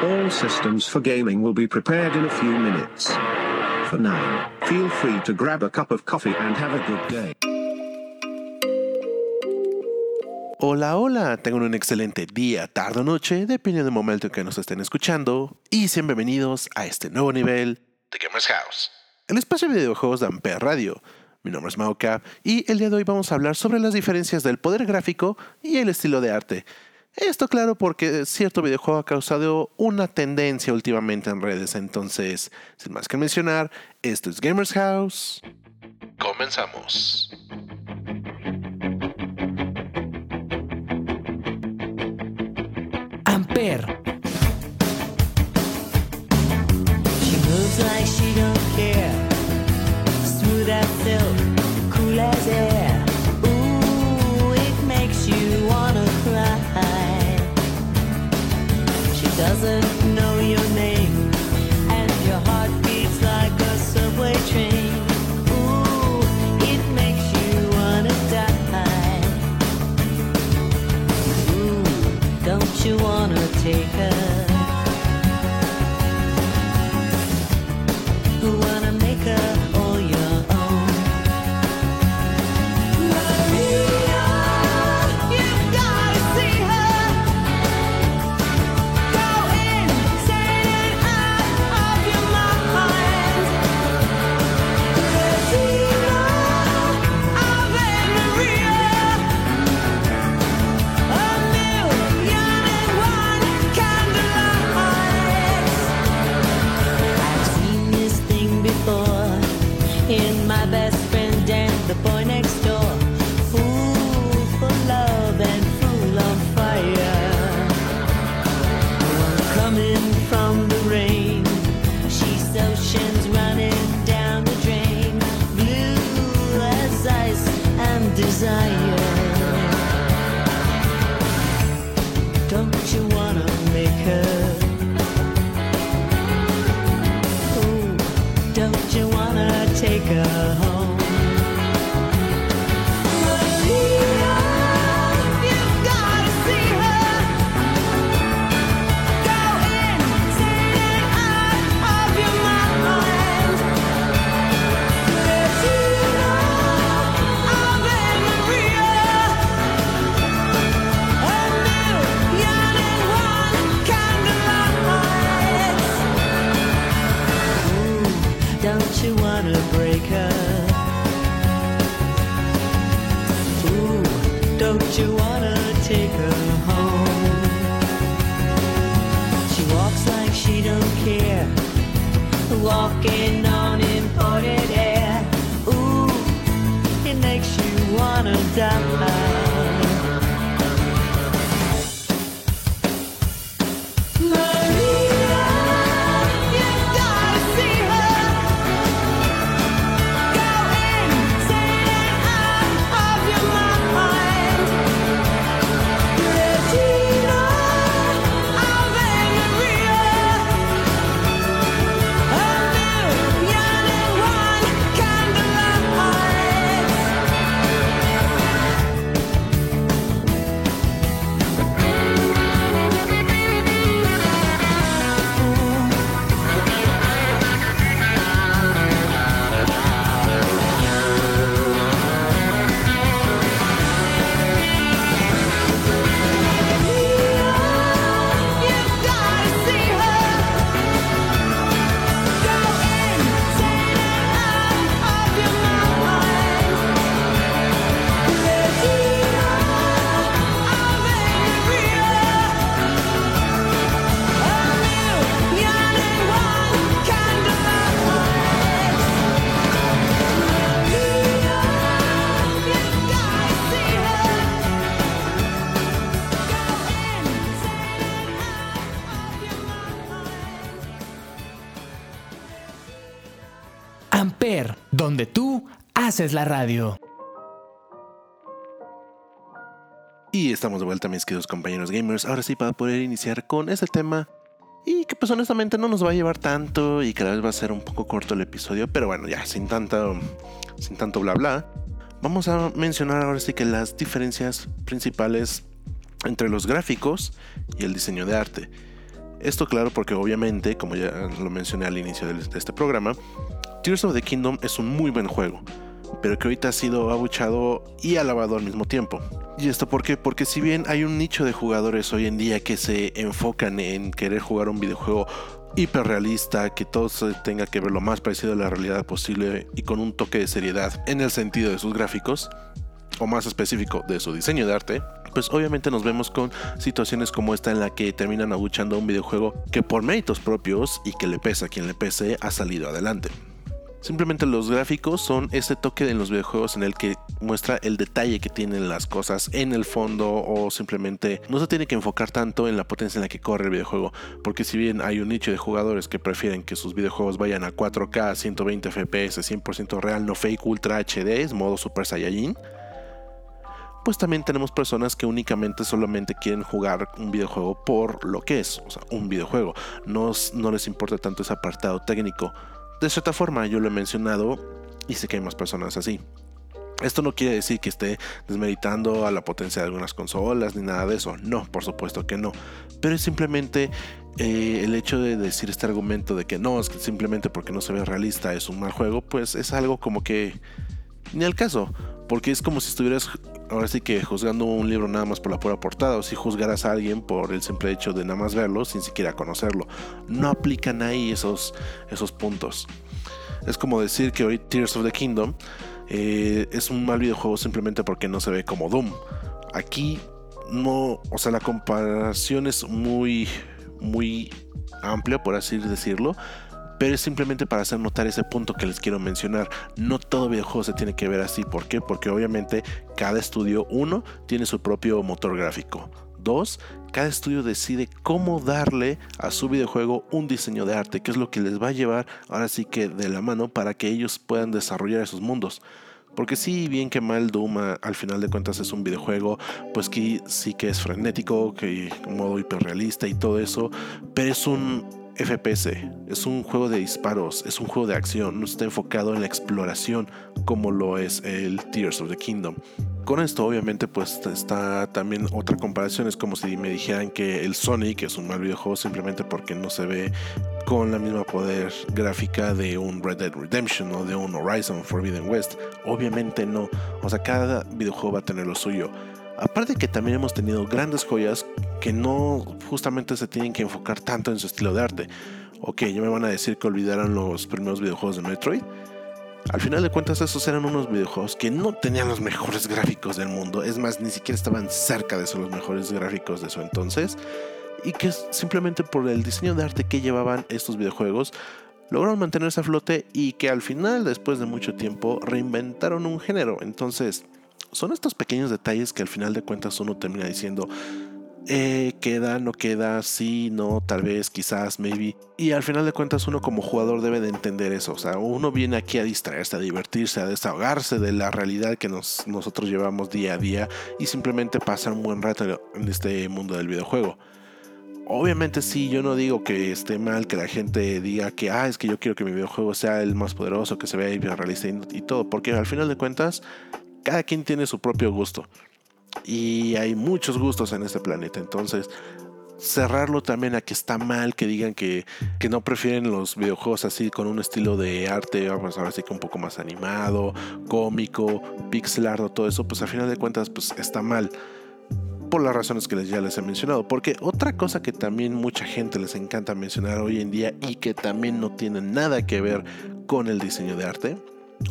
All systems for gaming will be prepared in a few minutes. For now, feel free to grab a cup of coffee and have a good day. Hola, hola, tengan un excelente día, tarde o noche, dependiendo del momento en que nos estén escuchando, y sean bienvenidos a este nuevo nivel de Gamers House, el espacio de videojuegos de Ampere Radio. Mi nombre es Maocap y el día de hoy vamos a hablar sobre las diferencias del poder gráfico y el estilo de arte. Esto claro porque cierto videojuego ha causado una tendencia últimamente en redes, entonces, sin más que mencionar, esto es Gamers House. Comenzamos. Amper, She moves like she don't doesn't walking on imported air. Ooh, it makes you wanna die. Amper, donde tú haces la radio. Y estamos de vuelta, mis queridos compañeros gamers. Ahora sí, para poder iniciar con este tema. Y que pues honestamente no nos va a llevar tanto y cada vez va a ser un poco corto el episodio. Pero bueno, ya sin tanto, sin tanto bla bla. Vamos a mencionar ahora sí que las diferencias principales entre los gráficos y el diseño de arte. Esto claro porque obviamente, como ya lo mencioné al inicio de este programa, Tears of the Kingdom es un muy buen juego, pero que ahorita ha sido abuchado y alabado al mismo tiempo. ¿Y esto por qué? Porque si bien hay un nicho de jugadores hoy en día que se enfocan en querer jugar un videojuego hiperrealista, que todo tenga que ver lo más parecido a la realidad posible y con un toque de seriedad en el sentido de sus gráficos, o más específico de su diseño de arte, pues obviamente nos vemos con situaciones como esta en la que terminan abuchando un videojuego que por méritos propios y que le pesa a quien le pese ha salido adelante. Simplemente los gráficos son ese toque en los videojuegos en el que muestra el detalle que tienen las cosas en el fondo o simplemente no se tiene que enfocar tanto en la potencia en la que corre el videojuego. Porque si bien hay un nicho de jugadores que prefieren que sus videojuegos vayan a 4K, 120 FPS, 100% real, no fake, ultra HD, modo Super Saiyajin, pues también tenemos personas que únicamente solamente quieren jugar un videojuego por lo que es, o sea, un videojuego. No, no les importa tanto ese apartado técnico. De cierta forma, yo lo he mencionado y sé que hay más personas así. Esto no quiere decir que esté desmeritando a la potencia de algunas consolas ni nada de eso. No, por supuesto que no. Pero es simplemente eh, el hecho de decir este argumento de que no, es que simplemente porque no se ve realista es un mal juego, pues es algo como que ni al caso. Porque es como si estuvieras ahora sí que juzgando un libro nada más por la pura portada, o si juzgaras a alguien por el simple hecho de nada más verlo sin siquiera conocerlo. No aplican ahí esos, esos puntos. Es como decir que hoy Tears of the Kingdom eh, es un mal videojuego simplemente porque no se ve como Doom. Aquí no, o sea, la comparación es muy, muy amplia, por así decirlo pero es simplemente para hacer notar ese punto que les quiero mencionar. No todo videojuego se tiene que ver así. ¿Por qué? Porque obviamente cada estudio, uno, tiene su propio motor gráfico. Dos, cada estudio decide cómo darle a su videojuego un diseño de arte, que es lo que les va a llevar ahora sí que de la mano para que ellos puedan desarrollar esos mundos. Porque sí, bien que mal Doom al final de cuentas es un videojuego, pues que sí que es frenético, que modo hiperrealista y todo eso, pero es un FPS, es un juego de disparos, es un juego de acción, no está enfocado en la exploración como lo es el Tears of the Kingdom. Con esto obviamente pues está también otra comparación, es como si me dijeran que el Sonic es un mal videojuego simplemente porque no se ve con la misma poder gráfica de un Red Dead Redemption o de un Horizon Forbidden West. Obviamente no, o sea, cada videojuego va a tener lo suyo. Aparte que también hemos tenido grandes joyas que no justamente se tienen que enfocar tanto en su estilo de arte. Ok, ya me van a decir que olvidaron los primeros videojuegos de Metroid. Al final de cuentas esos eran unos videojuegos que no tenían los mejores gráficos del mundo. Es más, ni siquiera estaban cerca de ser los mejores gráficos de su entonces. Y que simplemente por el diseño de arte que llevaban estos videojuegos lograron mantenerse a flote y que al final, después de mucho tiempo, reinventaron un género. Entonces, son estos pequeños detalles que al final de cuentas uno termina diciendo, eh, queda, no queda, sí, no, tal vez, quizás, maybe. Y al final de cuentas uno como jugador debe de entender eso. O sea, uno viene aquí a distraerse, a divertirse, a desahogarse de la realidad que nos, nosotros llevamos día a día y simplemente pasar un buen rato en este mundo del videojuego. Obviamente sí, yo no digo que esté mal que la gente diga que, ah, es que yo quiero que mi videojuego sea el más poderoso, que se vea bien realista y todo, porque al final de cuentas cada quien tiene su propio gusto. Y hay muchos gustos en este planeta. Entonces, cerrarlo también a que está mal que digan que, que, no prefieren los videojuegos así con un estilo de arte, vamos a ver así que un poco más animado, cómico, pixelardo, todo eso, pues al final de cuentas pues está mal. Por las razones que ya les he mencionado. Porque otra cosa que también mucha gente les encanta mencionar hoy en día y que también no tiene nada que ver con el diseño de arte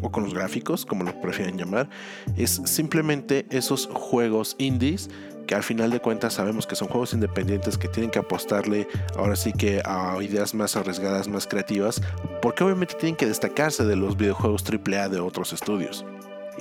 o con los gráficos, como lo prefieren llamar, es simplemente esos juegos indies que al final de cuentas sabemos que son juegos independientes que tienen que apostarle ahora sí que a ideas más arriesgadas, más creativas, porque obviamente tienen que destacarse de los videojuegos AAA de otros estudios.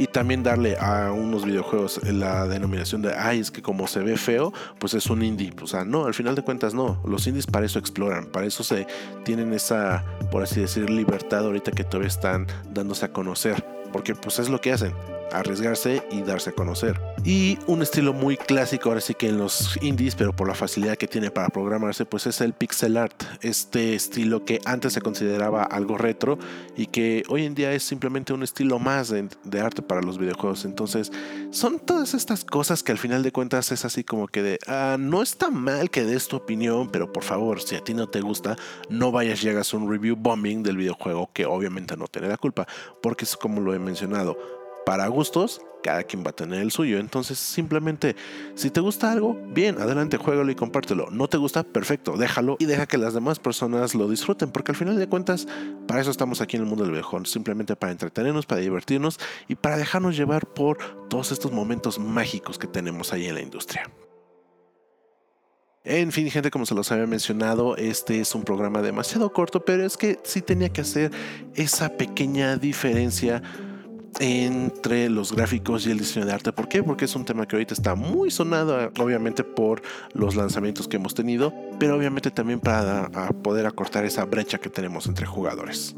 Y también darle a unos videojuegos la denominación de, ay, es que como se ve feo, pues es un indie. O sea, no, al final de cuentas no. Los indies para eso exploran, para eso se tienen esa, por así decir, libertad ahorita que todavía están dándose a conocer. Porque pues es lo que hacen arriesgarse y darse a conocer. Y un estilo muy clásico, ahora sí que en los indies, pero por la facilidad que tiene para programarse, pues es el pixel art. Este estilo que antes se consideraba algo retro y que hoy en día es simplemente un estilo más de, arte para los videojuegos. Entonces, son todas estas cosas que al final de cuentas es así como que de, ah, no está mal que des tu opinión, pero por favor, si a ti no te gusta, no vayas y hagas un review bombing del videojuego que obviamente no tiene la culpa, porque es como lo he mencionado para gustos, cada quien va a tener el suyo. Entonces, simplemente, si te gusta algo, bien, adelante, juégalo y compártelo. No te gusta, perfecto, déjalo y deja que las demás personas lo disfruten, porque al final de cuentas, para eso estamos aquí en el mundo del videojuego, simplemente para entretenernos, para divertirnos y para dejarnos llevar por todos estos momentos mágicos que tenemos ahí en la industria. En fin, gente, como se los había mencionado, este es un programa demasiado corto, pero es que sí tenía que hacer esa pequeña diferencia entre los gráficos y el diseño de arte. ¿Por qué? Porque es un tema que ahorita está muy sonado, obviamente por los lanzamientos que hemos tenido, pero obviamente también para poder acortar esa brecha que tenemos entre jugadores.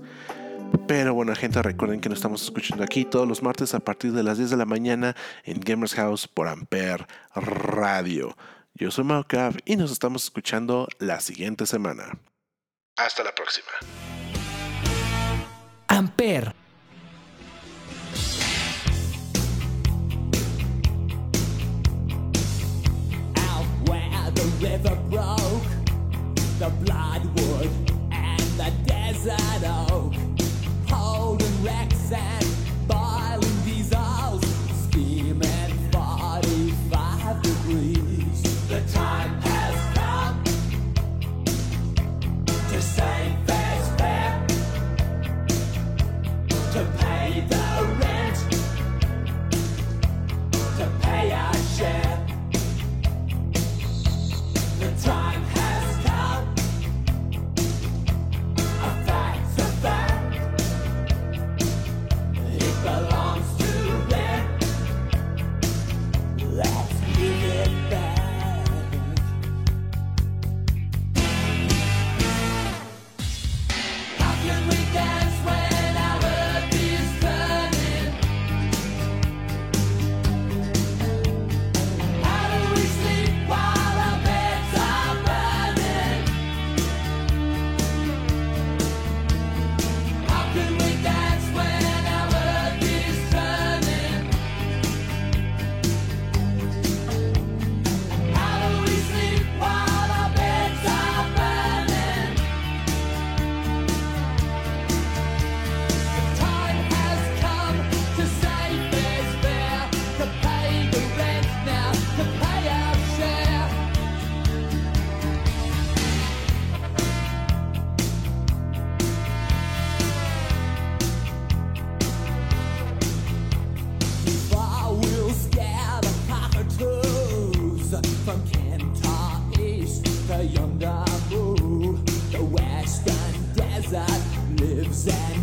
Pero bueno, gente, recuerden que nos estamos escuchando aquí todos los martes a partir de las 10 de la mañana en Gamers House por Ampere Radio. Yo soy Maucav y nos estamos escuchando la siguiente semana. Hasta la próxima. Ampere river broke, the bloodwood and the desert oak, holding wrecks and examine.